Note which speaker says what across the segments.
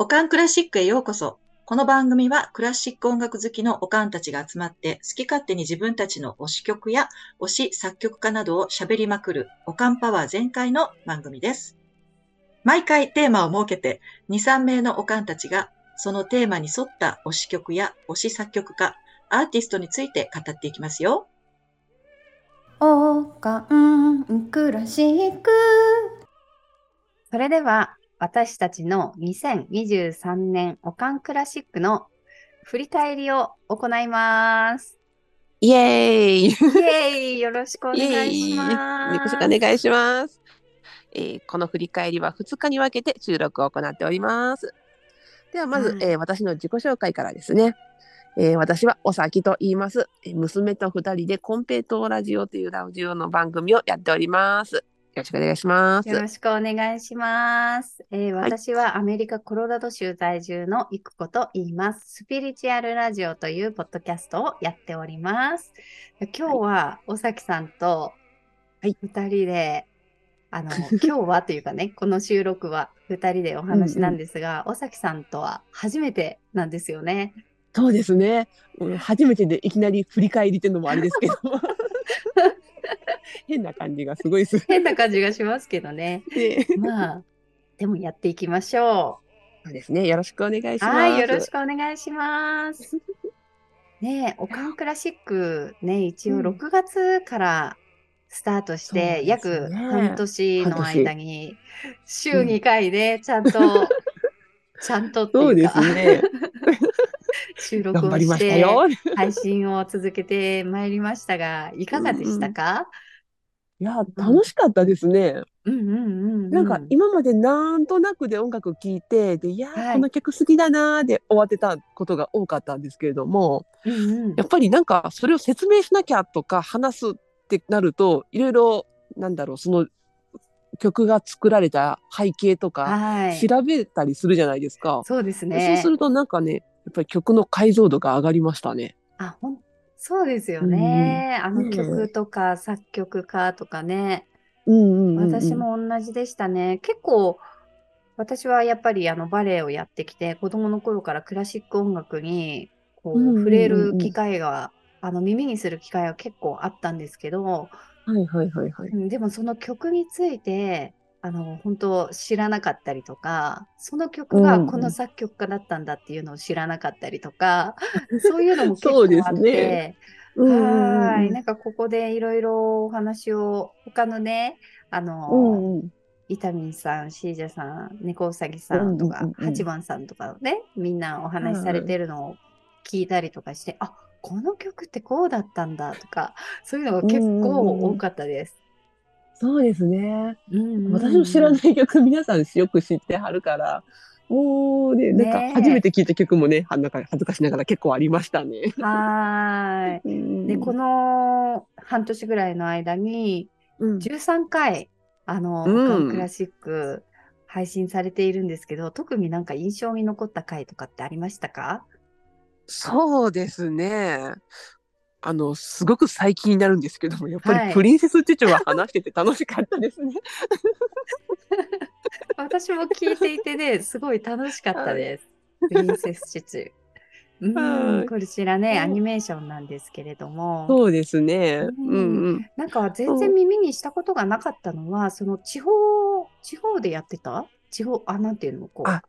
Speaker 1: オカンクラシックへようこそ。この番組はクラシック音楽好きのオカンたちが集まって好き勝手に自分たちの推し曲や推し作曲家などを喋りまくるオカンパワー全開の番組です。毎回テーマを設けて2、3名のオカンたちがそのテーマに沿った推し曲や推し作曲家、アーティストについて語っていきますよ。
Speaker 2: オカンクラシックそれでは私たちの2023年オカンクラシックの振り返りを行います。
Speaker 3: イエーイ
Speaker 2: イエーイよろしくお願いします。
Speaker 3: よろしくお願いします。えーこの振り返りは2日に分けて収録を行っております。ではまず、
Speaker 2: はい
Speaker 3: えー私の自己紹介からですね。えー私はおさきと言います。えー娘と2人でコンペイトーラジオというラジオの番組をやっております。よろしくお願いします。
Speaker 2: よろしくお願いします。えー
Speaker 3: はい
Speaker 2: 私はアメリカ・コロラド州在住のいくこと言います。スピリチュアルラジオというポッドキャストをやっております。今日は尾崎さんと
Speaker 3: はい
Speaker 2: 2人で、あの、今日はというかね、この収録は2人でお話なんですが、尾崎さんとは初めてなんですよね。
Speaker 3: そうですね。うん初めてでいきなり振り返りっていうのもあれですけど。変な感じがすごいする。
Speaker 2: 変な感じがしますけどね。
Speaker 3: ね
Speaker 2: まあ、でもやっていきましょう。
Speaker 3: そうですね。よろしくお願いします。
Speaker 2: はい、よろしくお願いします。ねえ、オカンクラシックね、一応
Speaker 3: うん
Speaker 2: 6月からスタートして、約半年の間に、週2回でちゃんと、ちゃんとって
Speaker 3: そうで
Speaker 2: いうか、
Speaker 3: すね。
Speaker 2: 収録をして。配信を続けてまいりましたが、いかがでしたか？
Speaker 3: いや、楽しかったですね。
Speaker 2: うんうんうんうん。
Speaker 3: なんか今までなんとなくで音楽聴いて、で、いやー、
Speaker 2: はい
Speaker 3: この曲好きだなーで終わってたことが多かったんですけれども、
Speaker 2: うんうん
Speaker 3: やっぱりなんかそれを説明しなきゃとか話すってなると、いろいろ、なんだろう、その曲が作られた背景とか
Speaker 2: はい。
Speaker 3: 調べたりするじゃないですか。
Speaker 2: そうです
Speaker 3: そう
Speaker 2: ね。
Speaker 3: するとなんかね、やっぱり曲の解像度が上がりましたね。
Speaker 2: あ、ほん、そうですよね。あの
Speaker 3: ねえ
Speaker 2: 曲とか作曲家とかね。
Speaker 3: うんうんうんうん
Speaker 2: 私も同じでしたね。結構、私はやっぱりあのバレエをやってきて、子供の頃からクラシック音楽にこ
Speaker 3: うんうんうんうん
Speaker 2: う触れる機会が、あの耳にする機会は結構あったんですけど、
Speaker 3: はいはいはいはい。
Speaker 2: うんでもその曲について、あの本当知らなかったりとか、その曲が
Speaker 3: うんうん。
Speaker 2: この作曲家だったんだっていうのを知らなかったりとか、そういうのも結構あっ
Speaker 3: ね。
Speaker 2: て、
Speaker 3: うんうんうん。
Speaker 2: はーい。なんかここでいろいろお話を、他のね、あの、
Speaker 3: うんうん。
Speaker 2: イタミンさん、シージャさん、猫うさぎさんとか
Speaker 3: うんうんうんうん、
Speaker 2: ハチマンさんとかね、みんなお話しされてるのを聞いたりとかして、あこの曲ってこうだったんだとか、そういうのが結構多かったです。
Speaker 3: そうですね。
Speaker 2: うんうんうん
Speaker 3: 私の知らない曲皆さんよく知ってはるから、もうね、なんか初めて聞いた曲もね、はなんか恥ずかしながら結構ありましたね。
Speaker 2: はーい。で、この半年ぐらいの間に、
Speaker 3: うん
Speaker 2: 13回、あの、
Speaker 3: うん
Speaker 2: クラシック配信されているんですけど、特になんか印象に残った回とかってありましたか？
Speaker 3: そうですね。あの、すごく最近になるんですけども、やっぱ
Speaker 2: はい。
Speaker 3: りプリンセスチュチュは話してて楽しかったですね。
Speaker 2: 私も聞いていてね、すごい楽しかったです。プリンセスチュチュ。う
Speaker 3: はい
Speaker 2: ん、こちらね、
Speaker 3: うん。
Speaker 2: アニメーションなんですけれども、
Speaker 3: そうですね。
Speaker 2: う
Speaker 3: うんんうん。
Speaker 2: なんか全然耳にしたことがなかったのは、その地方、地方でやってた？地方、あ、なんていうのこう、
Speaker 3: あ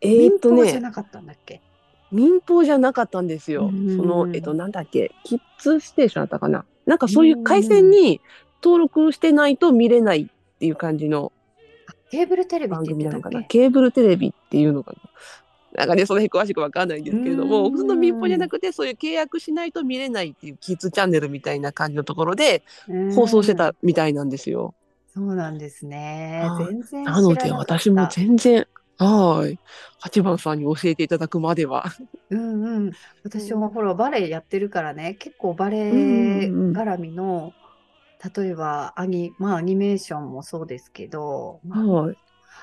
Speaker 3: えー
Speaker 2: 民
Speaker 3: っと
Speaker 2: じゃなかったんだっけ？
Speaker 3: 民放じゃなかったんですよ。
Speaker 2: うん
Speaker 3: その、えっと、なんだっけ、キッズステーションだったかな。なんかそういう回線に登録してないと見れないっていう感じの
Speaker 2: ケーブルテレビっ
Speaker 3: 番組なのかな。ケーブルテレビっていうのかな。なんかね、その辺詳しくわかんないんですけれども、
Speaker 2: うん
Speaker 3: 普通の民放じゃなくて、そういう契約しないと見れないっていうキッズチャンネルみたいな感じのところで放送して
Speaker 2: うん
Speaker 3: たみたいなんですよ。
Speaker 2: そうなんですね
Speaker 3: はい。
Speaker 2: 全然
Speaker 3: なので私も全然、はい。八番さんに教えていただくまでは。
Speaker 2: うんうん。私もほら、バレエやってるからね、結構バレエ絡みの、例えばアニ、まあ、アニメーションもそうですけど、まあ
Speaker 3: はい。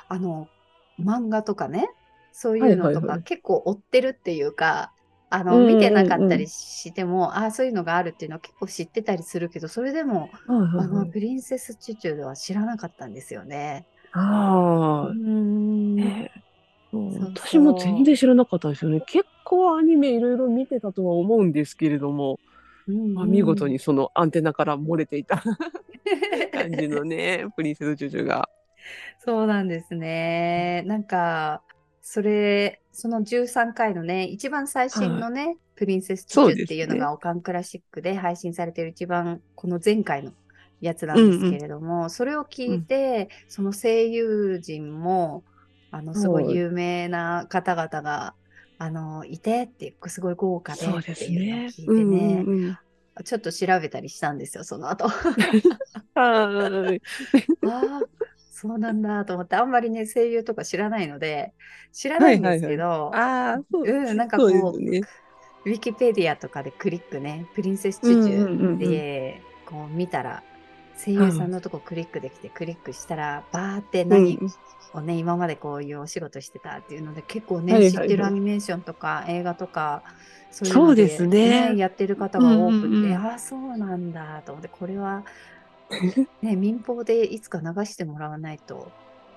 Speaker 2: あの、漫画とかね、そういうのとか結構追ってるっていうか、あの、見てなかったりしても、ああ、そういうのがあるっていうのは結構知ってたりするけど、それでも、
Speaker 3: はいは
Speaker 2: あの、
Speaker 3: いはい。
Speaker 2: プリンセスチュチュでは知らなかったんですよね。う
Speaker 3: ああ。私も全然知らなかったんですよね。結構アニメいろいろ見てたとは思うんですけれども、
Speaker 2: うん
Speaker 3: まあ、見事にそのアンテナから漏れていた 感じのね、プリンセス・ジュジュが。
Speaker 2: そうなんですね。なんか、それ、その13回のね、一番最新のね、プリンセス・チュチュっていうのが、オカンクラシックで配信されてる一番、この前回のやつなんですけれども、それを聞いて、その声優陣も、あの、すごい有名な方々が、あの、いてって、すごい豪華でっていうのを
Speaker 3: ね。
Speaker 2: 聞いてね、
Speaker 3: うんうんうん
Speaker 2: ちょっと調べたりしたんですよ、その後。
Speaker 3: はい。
Speaker 2: ああ、そうなんだと思って、あんまりね、声優とか知らないので、知らないんですけど、
Speaker 3: ああ、そう
Speaker 2: うん、なんか
Speaker 3: そ
Speaker 2: こう、
Speaker 3: ね。
Speaker 2: ウィキペディアとかでクリックね、プリンセス・チュチ
Speaker 3: うんうんうんうん
Speaker 2: ュで、こう見たら、声優さんのとこクリックできて、クリックしたら、バーって何
Speaker 3: うん
Speaker 2: をね、今までこういうお仕事してたっていうので、結構ね、知ってるアニメーションとか映画とか、そうで
Speaker 3: ですね
Speaker 2: やってる方が多くて、ああ、そうなんだと思って、これは、ね、民放でいつか流してもらわないと、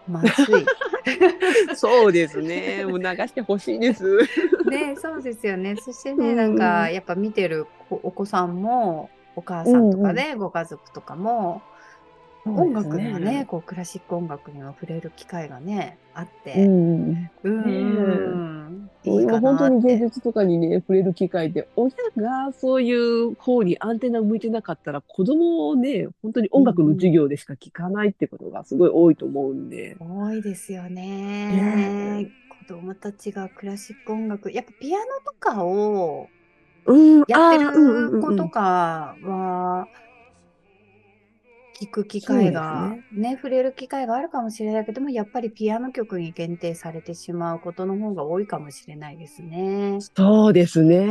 Speaker 2: まずい。
Speaker 3: そうですね。もう流してほしいです。
Speaker 2: ね、そうですよね。そしてね、
Speaker 3: うん
Speaker 2: なんか、やっぱ見てる子お子さんも、お母さんとかね、ご家族とかも、音楽にはね、こう、クラシック音楽には触れる機会がね、あっ
Speaker 3: う
Speaker 2: て、
Speaker 3: ん。
Speaker 2: うん、うん、いい
Speaker 3: 本当に芸。術とかにね触れる機会で親がそういう方にアンテナを向いてなかったら子供をね本当に音楽の授業でしか聞かないってことがすごい多いと思うんで。
Speaker 2: 多いですよね
Speaker 3: ね。
Speaker 2: 子供たちがクラシック音楽、やっぱピアノとかを
Speaker 3: うん、
Speaker 2: やってる子とかは、聞く機会が
Speaker 3: です
Speaker 2: ね触れる機会があるかもしれないけども、やっぱりピアノ曲に限定されてしまうことの方が多いかもしれないですね。
Speaker 3: そうですね。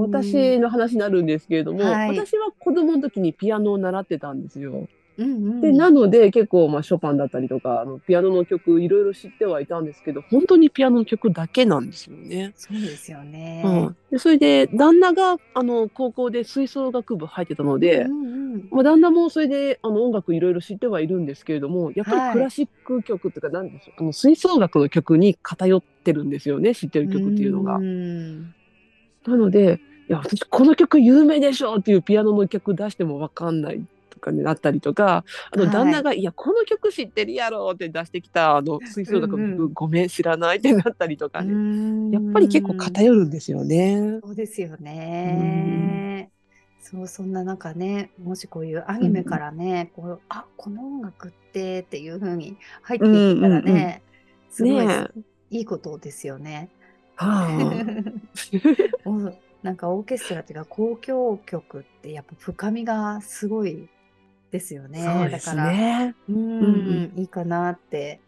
Speaker 3: 私の話になるんですけれども、
Speaker 2: はい
Speaker 3: 私は子供の時にピアノを習ってたんですよ。
Speaker 2: うんうん。
Speaker 3: で、なので結構まあショパンだったりとか、あのピアノの曲いろいろ知ってはいたんですけど、本当にピアノの曲だけなんですよね。
Speaker 2: そうですよね。
Speaker 3: うん、でそれで旦那があの高校で吹奏楽部入ってたので、
Speaker 2: うんうん
Speaker 3: まあ、旦那もそれであの音楽いろいろ知ってはいるんですけれどもやっぱ
Speaker 2: はい。
Speaker 3: りクラシック曲っていうか何でしょう、あの吹奏楽の曲に偏ってるんですよね知ってる曲っていうのが。
Speaker 2: ん。
Speaker 3: なのでいや私この曲有名でしょっていうピアノの曲出しても分かんないとかになったりとかあ
Speaker 2: はい。
Speaker 3: の旦那が、い、やこの曲知ってるやろって出してきたあの吹奏楽
Speaker 2: うん。うん
Speaker 3: ごめん知らないってなったりとかね、
Speaker 2: うん。
Speaker 3: やっぱり結構偏るんですよね。
Speaker 2: そうですよね。そう、そんな中ね、もしこういうアニメからね、こう、あ、この音楽ってっていう風に入っていったらね、すごい
Speaker 3: ね
Speaker 2: いいことですよね。
Speaker 3: はあ。
Speaker 2: なんかオーケストラっていうか交響曲ってやっぱ深みがすごいですよね。
Speaker 3: そうです
Speaker 2: だから、
Speaker 3: ね。
Speaker 2: うん、
Speaker 3: うん
Speaker 2: いいかなって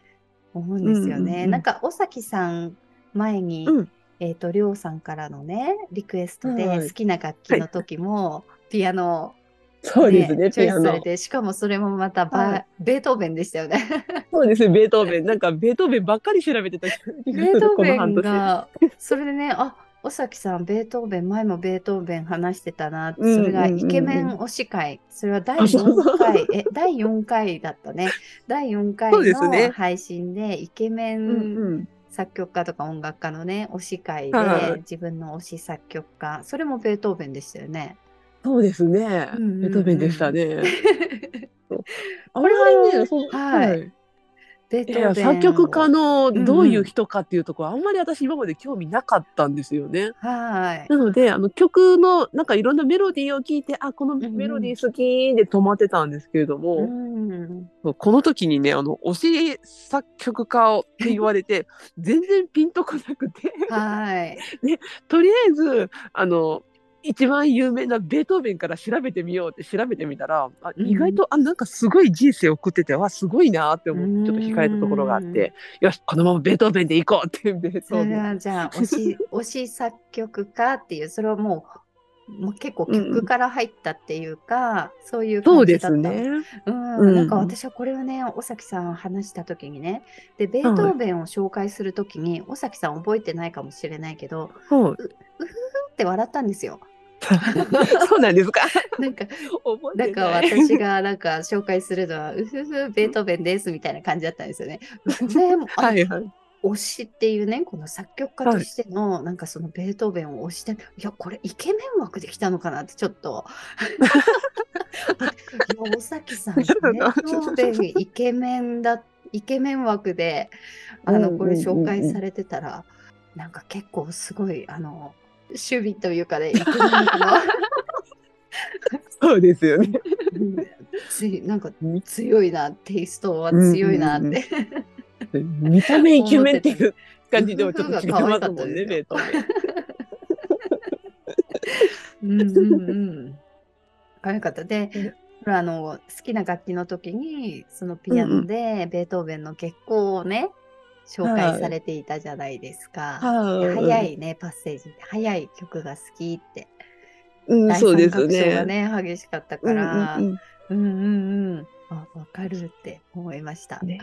Speaker 2: 思うんですよね。
Speaker 3: うんうんうん
Speaker 2: なんか、尾崎さん、前に、
Speaker 3: うん
Speaker 2: えっ、と、りょうさんからのね、リクエストで
Speaker 3: はい
Speaker 2: 好きな楽器の時も、ピアノを、
Speaker 3: そうですね、
Speaker 2: チョイ。スされて、しかもそれもまたバ、
Speaker 3: はい
Speaker 2: ベートーベンでしたよね。
Speaker 3: そうですね、ベートーベン。なんか、ベートーベンばっかり調べてた
Speaker 2: ベートーベン。が、それでね、あ、尾崎さん、ベートーベン、前もベートーベン話してたな、
Speaker 3: うん
Speaker 2: それがイケメン推し会、それは第
Speaker 3: あそう。
Speaker 2: 4回、え、第4回だったね。第4回の配信で、イケメ
Speaker 3: うん
Speaker 2: ン
Speaker 3: うん。
Speaker 2: 作曲家とか音楽家のね、推し会
Speaker 3: はい
Speaker 2: で、自分の推し作曲家、それもベートーベンでしたよね。
Speaker 3: そうですね。ベートーベンでしたね。あ
Speaker 2: これは
Speaker 3: ね、
Speaker 2: はいベー
Speaker 3: いや。作曲家のどう
Speaker 2: うんうん
Speaker 3: いう人かっていうところ、あんまり私今まで興味なかったんですよね。
Speaker 2: はい。
Speaker 3: なのであの曲のなんかいろんなメロディーを聞いてあこの
Speaker 2: んうん
Speaker 3: メロディー好きで止まってたんですけれども、
Speaker 2: うん。
Speaker 3: この時にねあの推し作曲家をって言われて 全然ピンとこなくて
Speaker 2: はい。
Speaker 3: とりあえずあの一番有名なベートーベンから調べてみようって調べてみたらあ
Speaker 2: うん
Speaker 3: 意外と、あなんかすごい人生を送っててわすごいなって思
Speaker 2: うん
Speaker 3: ってちょっと惹かれたところがあってよしこのままベートーベンで行こうってベートーベン
Speaker 2: はじゃあ、推し、推し作曲家っていう、それはもう、もう結構曲から入ったっていうか、そういう
Speaker 3: そうです
Speaker 2: 感じだった。
Speaker 3: ね。
Speaker 2: うん、
Speaker 3: うん
Speaker 2: なんか私はこれはね、尾崎さん話した時にね、で、ベートーベンを紹介する時に、尾崎さん覚えてないかもしれないけど、
Speaker 3: はい
Speaker 2: うふって笑ったんですよ。
Speaker 3: そうなんですか？
Speaker 2: なんか、
Speaker 3: 覚
Speaker 2: なんか。私がなんか紹介するのは、うふふ、ベートーベンですみたいな感じだったんですよね。うふふ、あ
Speaker 3: はいはい。
Speaker 2: 推しっていうね、この作曲家としての、なんかそのベートーベンを推して、いや、これイケメン枠で来たのかなってちょっと。いや、尾崎さん、ベートーベンイケメンだ、イケメン枠で、あの、これ紹介されてたら、なんか結構すごい、あの、守備というかね、
Speaker 3: そうですよね。
Speaker 2: ついなんか強いな、テイストは強いなって。
Speaker 3: 見た目イケメンっていう感じでもちょっと違いますもんね、ベートーベン。
Speaker 2: うんうんうん。可愛かった。で、あの好きな楽器の時にそのピアノでベートーベンの月光をね、紹介されていたじゃないですか。で早いねパッセージで早い曲が好きって。
Speaker 3: うん、
Speaker 2: 第
Speaker 3: そう
Speaker 2: 三
Speaker 3: ですね。
Speaker 2: ね激しかった
Speaker 3: うん
Speaker 2: から、
Speaker 3: うん
Speaker 2: うんうんうん。あわかるって思いました。
Speaker 3: ね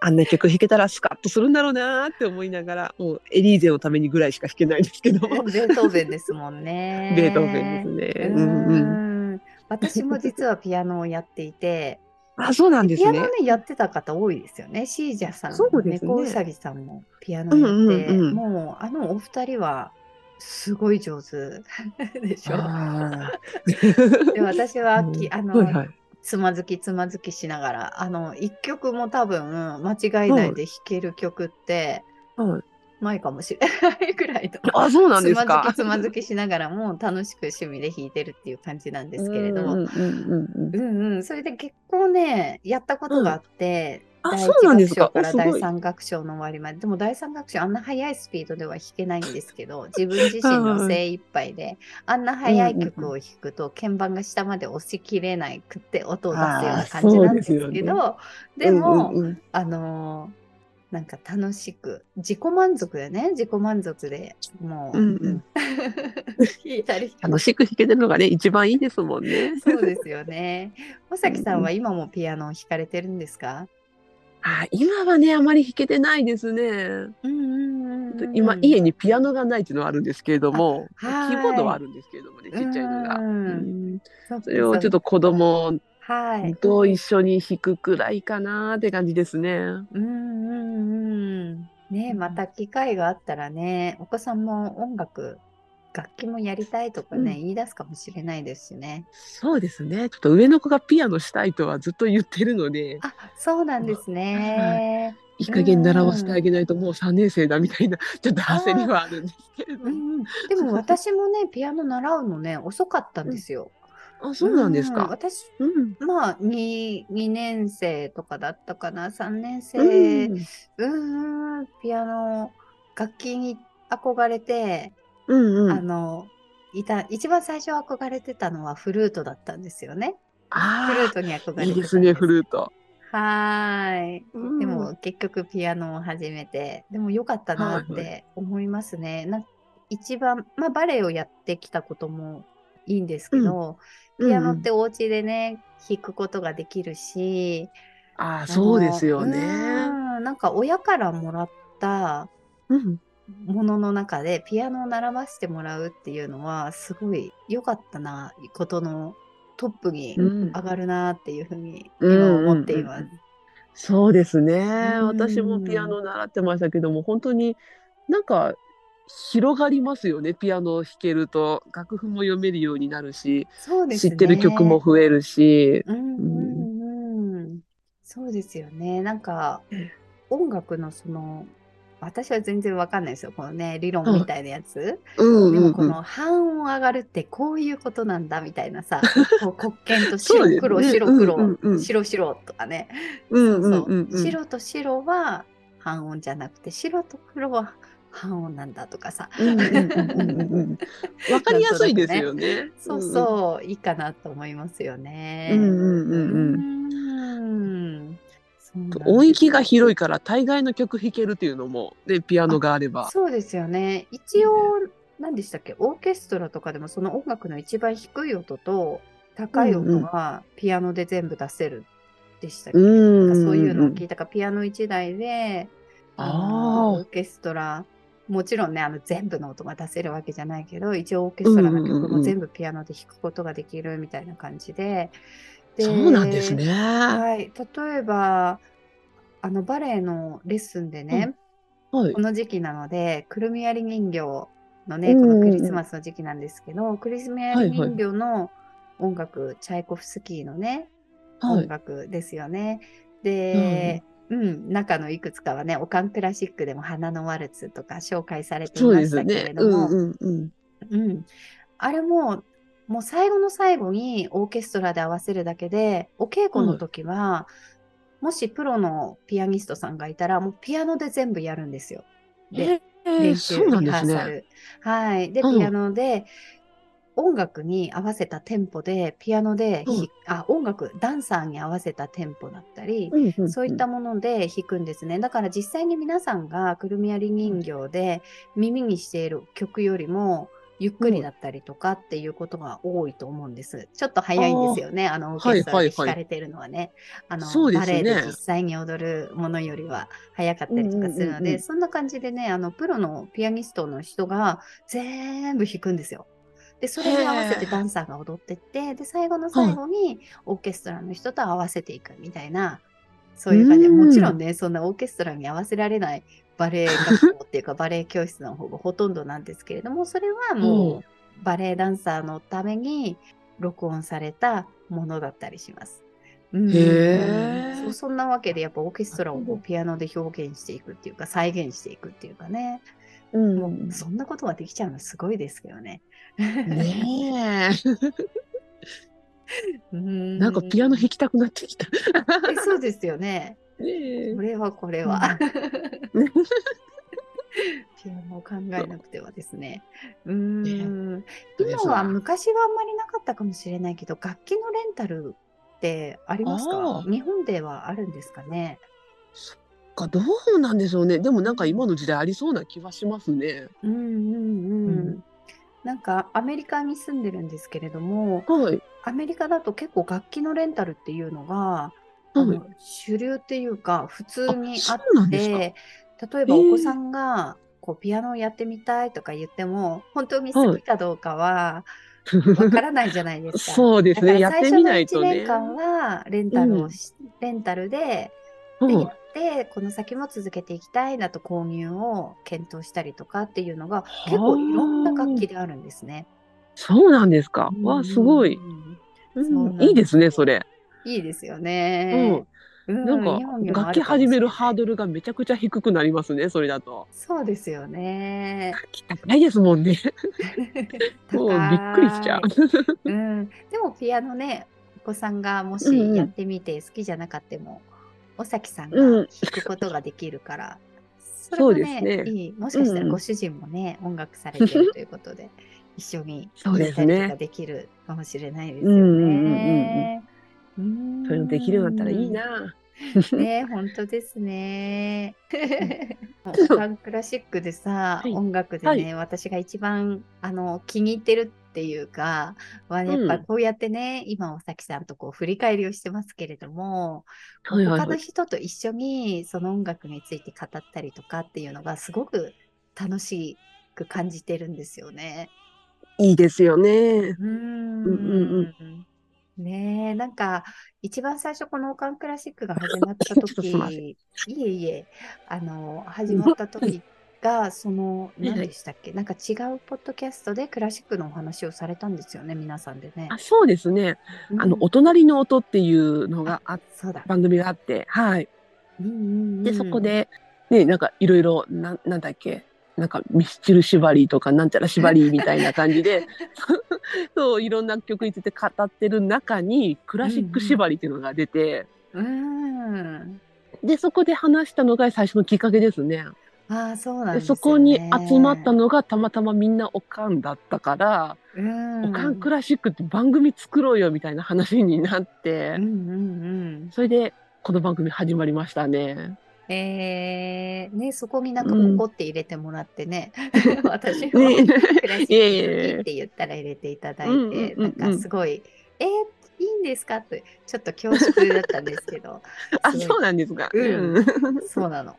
Speaker 3: あんな曲弾けたらスカッとするんだろうなーって思いながら、もうエリーゼのためにぐらいしか弾けないですけど、
Speaker 2: ベートーベンですもんね。
Speaker 3: ベートーベンですね。
Speaker 2: う
Speaker 3: うんうん。
Speaker 2: ん私も実はピアノをやっていて、
Speaker 3: あ、そうなんですね
Speaker 2: ピアノ。ねやってた方多いですよね。シージャさん、
Speaker 3: そうですね
Speaker 2: 猫うさぎさんもピアノやって、
Speaker 3: うんうんうん
Speaker 2: もうあのお二人はすごい上手 でしょ。
Speaker 3: あ
Speaker 2: で私は
Speaker 3: ー
Speaker 2: き、あの、
Speaker 3: はいはい。
Speaker 2: つまずきつまずきしながら、あの一曲も多分間違いないで弾ける曲って
Speaker 3: はい
Speaker 2: ないかもしれないぐらいの。
Speaker 3: あ、そうなんです
Speaker 2: つまず
Speaker 3: か
Speaker 2: き。つまずきしながらも楽しく趣味で弾いてるっていう感じなんですけれど、
Speaker 3: うんうん
Speaker 2: それで結構ね、やったことがあって、
Speaker 3: うなんですか。
Speaker 2: 一楽章から第三楽章の終わりまで、でも第三楽章あんな速いスピードでは弾けないんですけど、自分自身の精一杯で、あんな速い曲を弾くと、鍵盤が下まで押しきれないくって音を出すような感じなんですけど、でも、あのーなんか楽しく、自己満足でね、自己満足でもう、
Speaker 3: うんうん
Speaker 2: 弾いたり
Speaker 3: 楽しく弾けてるのがね、一番いいですもんね。
Speaker 2: そうですよね。尾崎さんは今もピアノを弾かれてるんですか？
Speaker 3: あ今はね、あまり弾けてないですね。
Speaker 2: うんうんうん
Speaker 3: 今、家にピアノがないっていうのはあるんですけれども、キ
Speaker 2: はい
Speaker 3: ーボードはあるんですけれどもね、ちっちゃいのが。
Speaker 2: うんそ
Speaker 3: れをちょっと子供
Speaker 2: はい。
Speaker 3: と一緒に弾くくらいかなって感じですね。
Speaker 2: うんうんうん。ねまた機会があったらね、お子さんも音楽、楽器もやりたいとかね、
Speaker 3: うん
Speaker 2: 言い出すかもしれないですしね。
Speaker 3: そうですね。ちょっと上の子がピアノしたいとはずっと言ってるので、
Speaker 2: あ、そうなんですね。
Speaker 3: いい加減習わせてあげないともう3年生だみたいな、ちょっと焦りはあるんですけれど
Speaker 2: うん、でも私もね、ピアノ習うのね、遅かったんですよ。
Speaker 3: あ、そうなんです
Speaker 2: うん
Speaker 3: か。
Speaker 2: 私
Speaker 3: うん。
Speaker 2: まあ2、2年生とかだったかな、3年生、
Speaker 3: うん
Speaker 2: うーん、ピアノ、楽器に憧れて、
Speaker 3: うんうん。
Speaker 2: あの、いた、一番最初憧れてたのはフルートだったんですよね。
Speaker 3: あ
Speaker 2: フルートに憧れて
Speaker 3: いいですね、フルート。
Speaker 2: はーい。
Speaker 3: うん
Speaker 2: でも結局ピアノを始めて、でも良かったなっ
Speaker 3: はいは
Speaker 2: て思いますね。な一番、まあバレエをやってきたこともいいんですけど、ピアノってお家でね、弾くことができるし、
Speaker 3: ああ、そうですよ
Speaker 2: う
Speaker 3: ね。
Speaker 2: なんか親からもらった
Speaker 3: うん。
Speaker 2: ものの中でピアノを習わせてもらうっていうのはすごい良かったなことのトップに
Speaker 3: うん
Speaker 2: 上がるなっていうふうに
Speaker 3: うん
Speaker 2: 今思っています。
Speaker 3: そうですね。
Speaker 2: うん
Speaker 3: 私もピアノ習ってましたけども、本当になんか広がりますよね。ピアノを弾けると楽譜も読めるようになるし、
Speaker 2: そうですね。
Speaker 3: 知ってる曲も増えるし。
Speaker 2: うんうんうん。そうですよね。なんか音楽のその私は全然わかんないですよ。このね理論みたいなやつ。
Speaker 3: うん。
Speaker 2: でもこの半音上がるってこういうことなんだみたいなさ、こう黒鍵と白黒白黒、
Speaker 3: うんうんうん
Speaker 2: 白白とかね。
Speaker 3: うんうん
Speaker 2: そう
Speaker 3: うんうん
Speaker 2: 白と白は半音じゃなくて白と黒は半音なんだとかさ。
Speaker 3: うんうんうんうんうんうん。わかりやすいですよね。
Speaker 2: そうそう、いいかなと思いますよね。
Speaker 3: うん音域が広いから大概の曲弾けるっていうのもねピアノがあれば。
Speaker 2: そうですよね。一応、何でしたっけ、オーケストラとかでもその音楽の一番低い音と高い音はピアノで全部出せるでしたっけ、
Speaker 3: うん
Speaker 2: なんかそういうのを聞いたか、ピアノ1台で、あオーケストラ、もちろんね、あの全部の音が出せるわけじゃないけど、一応オーケストラの曲も全部ピアノで弾くことができるみたいな感じで。で
Speaker 3: そうなんですね。
Speaker 2: はい、例えばあのバレエのレッスンでね、
Speaker 3: はい
Speaker 2: こ。の時期なので、くるみ割り人形のね、
Speaker 3: うん
Speaker 2: このクリスマスの時期なんですけど、クリスマス
Speaker 3: はいはい
Speaker 2: 人形の音楽、チャイコフスキーのね、音
Speaker 3: はい。
Speaker 2: 楽ですよね。で、うん、中のいくつかはね、オカンクラシックでも花のワルツとか紹介されていました。けれども、
Speaker 3: うんうんうん。
Speaker 2: うん。あれも、もう最後の最後にオーケストラで合わせるだけで、お稽古の時は、もしプロのピアニストさんがいたら、もうピアノで全部やるんですよ。で、
Speaker 3: えー、
Speaker 2: 練習、リハーサル。
Speaker 3: ね。
Speaker 2: はい。で、
Speaker 3: うん
Speaker 2: ピアノで、音楽に合わせたテンポで、ピアノでひ、
Speaker 3: うん
Speaker 2: あ、音楽、ダンサーに合わせたテンポだったり、
Speaker 3: うんうん
Speaker 2: そういったもので弾くんですね。だから実際に皆さんがくるみ割り人形で耳にしている曲よりもゆっくりだったりとかっていうことが多いと思うんです。ちょっと早いんですよね。あのオーケストラで弾かれてるのはね。あの
Speaker 3: そうですね
Speaker 2: バレエで実際に踊るものよりは早かったりとかするので、
Speaker 3: うんうんうんうん
Speaker 2: そんな感じでね、あのプロのピアニストの人が全部弾くんですよ。で、それに合わせてダンサーが踊ってって、で、最後の最後にオーケストラの人と合わせていくみたいな、そういう感じ。もちろんね、そんなオーケストラに合わせられないバレエ学校っていうか、バレエ教室の方が ほとんどなんですけれども、それはもうバレエダンサーのために録音されたものだったりします。うん。
Speaker 3: へー。
Speaker 2: そうそんなわけで、やっぱオーケストラをこうピアノで表現していくっていうか、再現していくっていうかね、
Speaker 3: うん
Speaker 2: もうそんなことができちゃうのすごいですけどね。
Speaker 3: ねえ。
Speaker 2: うん
Speaker 3: なんかピアノ弾きたくなってきた。
Speaker 2: えそうですよね。
Speaker 3: ね
Speaker 2: これはこれは。
Speaker 3: うん
Speaker 2: ピアノを考えなくてはですね。うーん。今は昔はあんまりなかったかもしれないけど、楽器のレンタルってありますか？日本ではあるんですかね？
Speaker 3: かどうなんでしょうね。でもなんか今の時代ありそうな気はしますね。
Speaker 2: うんうんうん。
Speaker 3: うん
Speaker 2: なんかアメリカに住んでるんですけれども、
Speaker 3: はい。
Speaker 2: アメリカだと結構楽器のレンタルっていうのが、
Speaker 3: はい
Speaker 2: あの主流っていうか普通にあって、例えばお子さんがこうピアノをやってみたいとか言っても、本当に好きかどうかは わからないじゃないですか。
Speaker 3: そうですね。やって
Speaker 2: だから最初の1
Speaker 3: みないとね
Speaker 2: 年。間はレンタルをし、レンタルでて、この先も続けていきたいなと購入を検討したりとかっていうのが結構いろんな楽器であるんですね。
Speaker 3: そうなんですか？わ、すごい。いいですね、それ。
Speaker 2: いいですよね。うん
Speaker 3: なんか楽器始めるハードルがめちゃくちゃ低くなりますね、それだと。
Speaker 2: そうですよね。
Speaker 3: 楽器高いですもんね。もうびっくりしちゃう。
Speaker 2: うん、でもピアノね、お子さんがもしやってみて好きじゃなかったも、尾崎さんが
Speaker 3: うん
Speaker 2: 弾くことができるから、そ
Speaker 3: そう
Speaker 2: れも
Speaker 3: ですね
Speaker 2: いい。もしかした
Speaker 3: うんうん
Speaker 2: らご主人もね、音楽されてるということで、一緒に
Speaker 3: そう
Speaker 2: 弾いたりとかできるかもしれないですよ
Speaker 3: うんうんうんうん
Speaker 2: ね。うん
Speaker 3: そういうのできるようになったらいいな。
Speaker 2: ね本当ですね。もうオカンクラシックでさ、
Speaker 3: はい
Speaker 2: 音楽でね、私が一番あの気に入ってるっていうか、はやっぱ
Speaker 3: うん
Speaker 2: こうやってね、今、尾崎さんとこう振り返りをしてますけれども、
Speaker 3: はいはいはい。
Speaker 2: 他の人と一緒にその音楽について語ったりとかっていうのがすごく楽しく感じてるんですよね。
Speaker 3: いいですよね。
Speaker 2: うーん
Speaker 3: うんうん
Speaker 2: ねえ、なんか、一番最初このオカンクラシックが始まった
Speaker 3: ちょっとすいません
Speaker 2: 時、いえいえ、あの、始まった時が、その、
Speaker 3: ね
Speaker 2: 何でしたっけ？なんか違うポッドキャストでクラシックのお話をされたんですよね、皆さんでね。
Speaker 3: あそうですね。あの、
Speaker 2: うん
Speaker 3: お隣の音っていうのがあ
Speaker 2: そうだ。
Speaker 3: 番組があって、はい。
Speaker 2: うんうんうん
Speaker 3: で、そこ、で、ね、なんかいろいろ、なんなんだっけ、なんかミスチル縛りとか、なんちゃら縛りみたいな感じで、そう、いろんな曲について語ってる中に、クラシック縛りっていうのが出て、
Speaker 2: うーん。
Speaker 3: で、そこで話したのが最初のきっかけですね。
Speaker 2: ああ、そうなんね。
Speaker 3: そこに集まったのがたまたまみんなおかんだったから、
Speaker 2: うん、
Speaker 3: おかんクラシックって番組作ろうよみたいな話になって、
Speaker 2: うんうんうん。
Speaker 3: それでこの番組始まりましたね。
Speaker 2: えー、ね、そこになんか
Speaker 3: うん。
Speaker 2: 怒って入れてもらってね、私も
Speaker 3: ね。
Speaker 2: クラシック
Speaker 3: い
Speaker 2: って言ったら入れていただい
Speaker 3: うんうん
Speaker 2: て、
Speaker 3: うんうん。
Speaker 2: なんかすごい、えー、いいんですか？って、ちょっと恐縮だったんですけど、
Speaker 3: あ、そうなんですか？
Speaker 2: うん。
Speaker 3: うん。
Speaker 2: そうなの。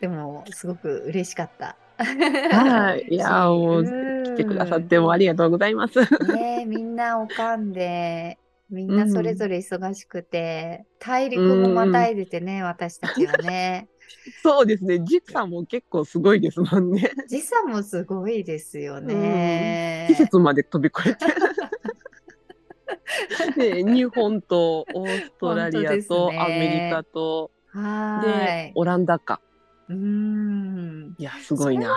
Speaker 2: でも、すごく嬉しかった。
Speaker 3: はい。いやー、もう、来てくださってもありがとうございます。
Speaker 2: ねえみんなおかんで、みんなそれぞれ忙しくて、大陸もまたいでてね、私たちはね。
Speaker 3: そうですね。時差も結構すごいですもんね。
Speaker 2: 時差もすごいですよね。
Speaker 3: 季節まで飛び越えて。で日本とオーストラリアとアメリカと、
Speaker 2: は
Speaker 3: で。オランダか。
Speaker 2: うーん。
Speaker 3: いやすごいな。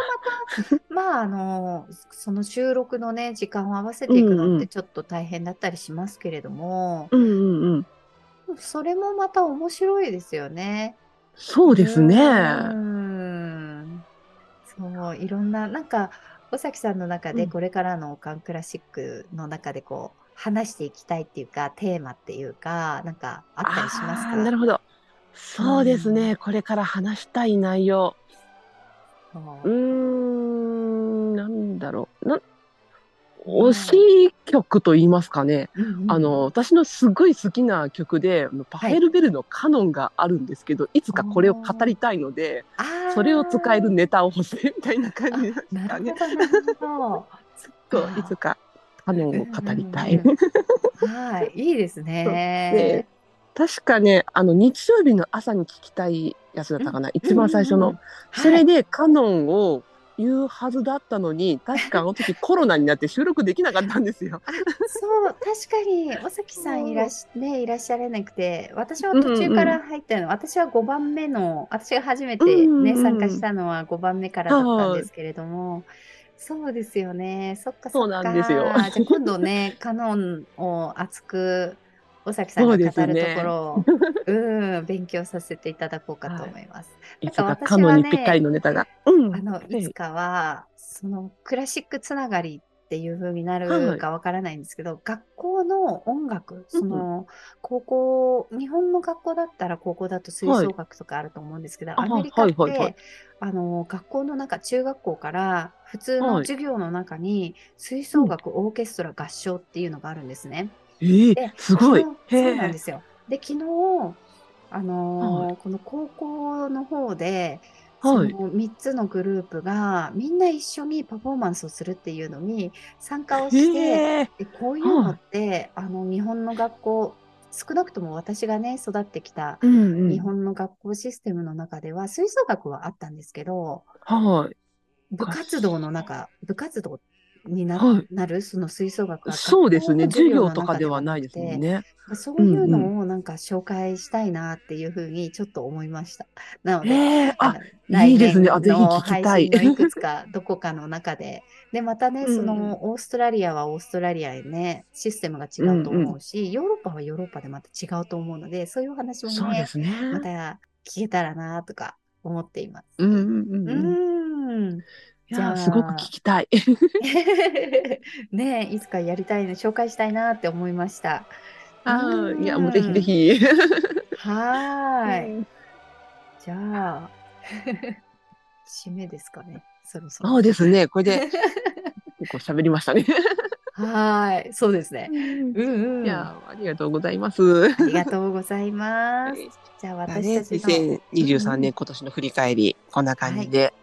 Speaker 2: まあ、あの、その収録のね、時間を合わせていく
Speaker 3: うんうん
Speaker 2: のってちょっと大変だったりしますけれども、
Speaker 3: うんうんうん。
Speaker 2: それもまた面白いですよね。
Speaker 3: そうですね。
Speaker 2: うーん。そう、いろんな、なんか、尾崎さんの中で
Speaker 3: うん
Speaker 2: これからのオカンクラシックの中でこう、話していきたいっていうか、テーマっていうか、なんかあったりしますか？
Speaker 3: なるほど。そうですね。これから話したい内容。
Speaker 2: そう
Speaker 3: うーん、なんだろう。な推し曲と言いますかね。
Speaker 2: うんうん
Speaker 3: あの私のすごい好きな曲でパフェルベルのカノンがあるんですけど、い、つかこれを語りたいのでそれを使えるネタを欲しいみたいな感じです
Speaker 2: な
Speaker 3: かね
Speaker 2: るほ。ど、なるほど。
Speaker 3: そういつかカノンを語りたい。
Speaker 2: うんうんはい、いいですね。
Speaker 3: 確かねあの日曜日の朝に聞きたいやつだったかな、一番最初の、
Speaker 2: うんうんうん。
Speaker 3: それでカノンを言うはずだったのに確かあの時コロナになって収録できなかったんですよ。
Speaker 2: そう、確かに、尾崎さんいらし,、ね、いらっしゃらなくて、私は途中から入ったの、私は5番目の、私が初めて、ね
Speaker 3: うんうん
Speaker 2: 参加したのは5番目からだったんですけれども、そうですよね、そっかそっか。
Speaker 3: そうなんですよ。
Speaker 2: じゃあ今度ね、カノンを熱く、尾崎さんが語るところを、うん、勉強させていただこうかと思います。
Speaker 3: い。つか
Speaker 2: 私はね
Speaker 3: ぴったりのネタが。うん。
Speaker 2: あの、
Speaker 3: はい。
Speaker 2: つかは、そのクラシックつながりっていう風にな
Speaker 3: はい。
Speaker 2: るかわからないんですけど、学校の音楽、その、高校、日本の学校だったら高校だと吹奏楽とかあると思うんですけど、
Speaker 3: あ
Speaker 2: アメリカって、
Speaker 3: はいはいはい。
Speaker 2: あの、学校の中、中学校から普通の
Speaker 3: はい。
Speaker 2: 授業の中に、吹奏楽、オーケストラ、合唱っていうのがあるんですね。
Speaker 3: えー
Speaker 2: で、
Speaker 3: すごい
Speaker 2: そうなん
Speaker 3: へ
Speaker 2: ですよ。で、昨日、あのーこの高校の方で、
Speaker 3: はい
Speaker 2: その3つのグループがみんな一緒にパフォーマンスをするっていうのに参加を
Speaker 3: え。
Speaker 2: して、
Speaker 3: へー
Speaker 2: でこういうのって、あの日本の学校、少なくとも私がね、育ってきた日本の学校システムの中では、吹奏楽はあったんですけど、
Speaker 3: はい。
Speaker 2: 部活動の中、部活動にな,、
Speaker 3: はい
Speaker 2: なるその吹奏楽が
Speaker 3: そうですね。授業とかではないですもんね。
Speaker 2: そういうのをなんか紹介したいなっていうふうにちょっと思いました。なので、
Speaker 3: えー、あ、
Speaker 2: の
Speaker 3: いいですねあぜひ聞きたい
Speaker 2: いくつかどこかの中で。で、またね、
Speaker 3: うん
Speaker 2: そのオーストラリアはオーストラリアへね、システムが違うと思うし、ヨーロッパはヨーロッパでまた違うと思うので、そういうお話もね
Speaker 3: ね。
Speaker 2: また聞けたらなとか思っています。
Speaker 3: うんうんう
Speaker 2: うん
Speaker 3: うん。
Speaker 2: じゃあ
Speaker 3: すごく聞きたい。
Speaker 2: ねえ、いつかやりたいの、紹介したいなって思いました。
Speaker 3: あいやもうぜひぜひ。
Speaker 2: はーい。
Speaker 3: うん
Speaker 2: じゃあ、締めですかね。そろそろ。
Speaker 3: そうですね。これで 結構喋りましたね。
Speaker 2: はーい。そうですね。うんうん。
Speaker 3: いやーありがとうございます。
Speaker 2: ありがとうございます。じゃあ、私たちの。
Speaker 3: 2023年
Speaker 2: うん
Speaker 3: 今年の振り返りこんな感じで。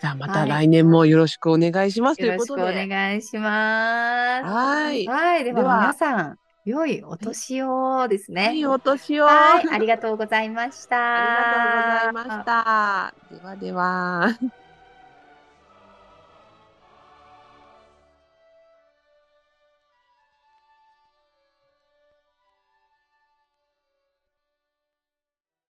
Speaker 3: じゃあまた
Speaker 2: はい
Speaker 3: 来年もよろしくお願いしますという
Speaker 2: よろしくお
Speaker 3: ことで。
Speaker 2: 願いします。
Speaker 3: はい。
Speaker 2: はい。では、
Speaker 3: では
Speaker 2: 皆さん、良いお年をですね。
Speaker 3: いいお年を。
Speaker 2: はい。ありがとうございました。
Speaker 3: ありがとうございました。ではでは。